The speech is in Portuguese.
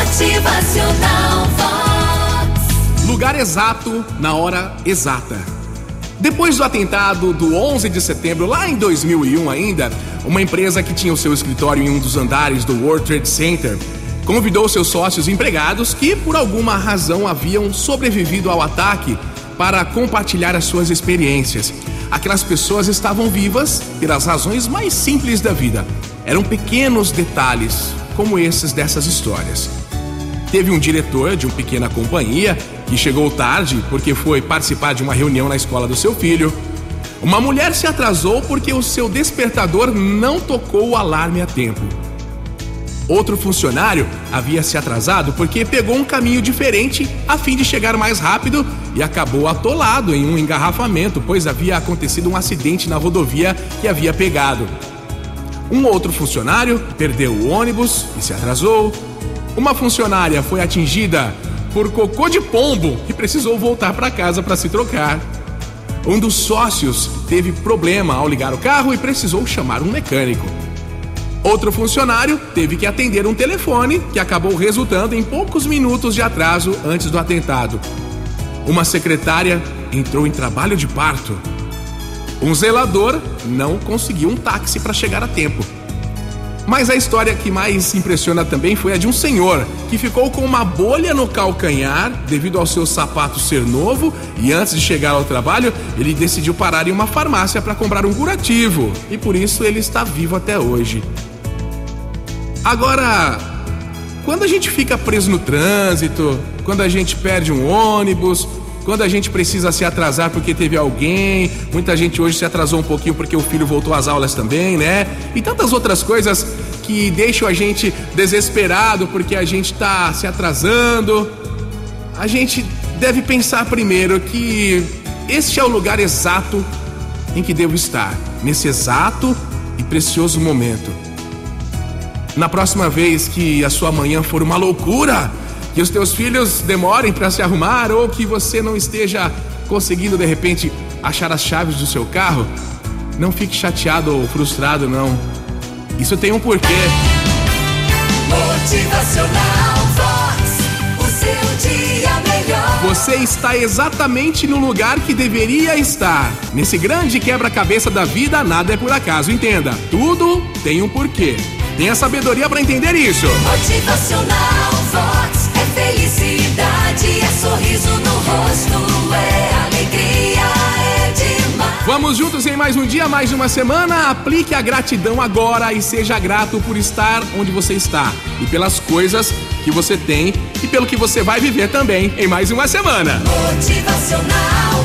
Motivacional Vox. Lugar exato na hora exata. Depois do atentado do 11 de setembro, lá em 2001 ainda, uma empresa que tinha o seu escritório em um dos andares do World Trade Center convidou seus sócios empregados que, por alguma razão, haviam sobrevivido ao ataque para compartilhar as suas experiências. Aquelas pessoas estavam vivas pelas razões mais simples da vida. Eram pequenos detalhes, como esses dessas histórias. Teve um diretor de uma pequena companhia que chegou tarde porque foi participar de uma reunião na escola do seu filho. Uma mulher se atrasou porque o seu despertador não tocou o alarme a tempo. Outro funcionário havia se atrasado porque pegou um caminho diferente a fim de chegar mais rápido e acabou atolado em um engarrafamento, pois havia acontecido um acidente na rodovia que havia pegado. Um outro funcionário perdeu o ônibus e se atrasou. Uma funcionária foi atingida por cocô de pombo e precisou voltar para casa para se trocar. Um dos sócios teve problema ao ligar o carro e precisou chamar um mecânico. Outro funcionário teve que atender um telefone que acabou resultando em poucos minutos de atraso antes do atentado. Uma secretária entrou em trabalho de parto. Um zelador não conseguiu um táxi para chegar a tempo. Mas a história que mais impressiona também foi a de um senhor que ficou com uma bolha no calcanhar devido ao seu sapato ser novo e antes de chegar ao trabalho, ele decidiu parar em uma farmácia para comprar um curativo e por isso ele está vivo até hoje. Agora, quando a gente fica preso no trânsito, quando a gente perde um ônibus, quando a gente precisa se atrasar porque teve alguém, muita gente hoje se atrasou um pouquinho porque o filho voltou às aulas também, né? E tantas outras coisas que deixam a gente desesperado porque a gente tá se atrasando. A gente deve pensar primeiro que este é o lugar exato em que devo estar, nesse exato e precioso momento. Na próxima vez que a sua manhã for uma loucura, que os teus filhos demorem para se arrumar ou que você não esteja conseguindo de repente achar as chaves do seu carro, não fique chateado ou frustrado não. Isso tem um porquê. Motivacional Vox. O seu dia melhor. Você está exatamente no lugar que deveria estar. Nesse grande quebra-cabeça da vida, nada é por acaso, entenda. Tudo tem um porquê. Tenha sabedoria para entender isso. Motivacional felicidade, é sorriso no rosto, é alegria, é demais. Vamos juntos em mais um dia, mais uma semana. Aplique a gratidão agora e seja grato por estar onde você está e pelas coisas que você tem e pelo que você vai viver também em mais uma semana. Motivacional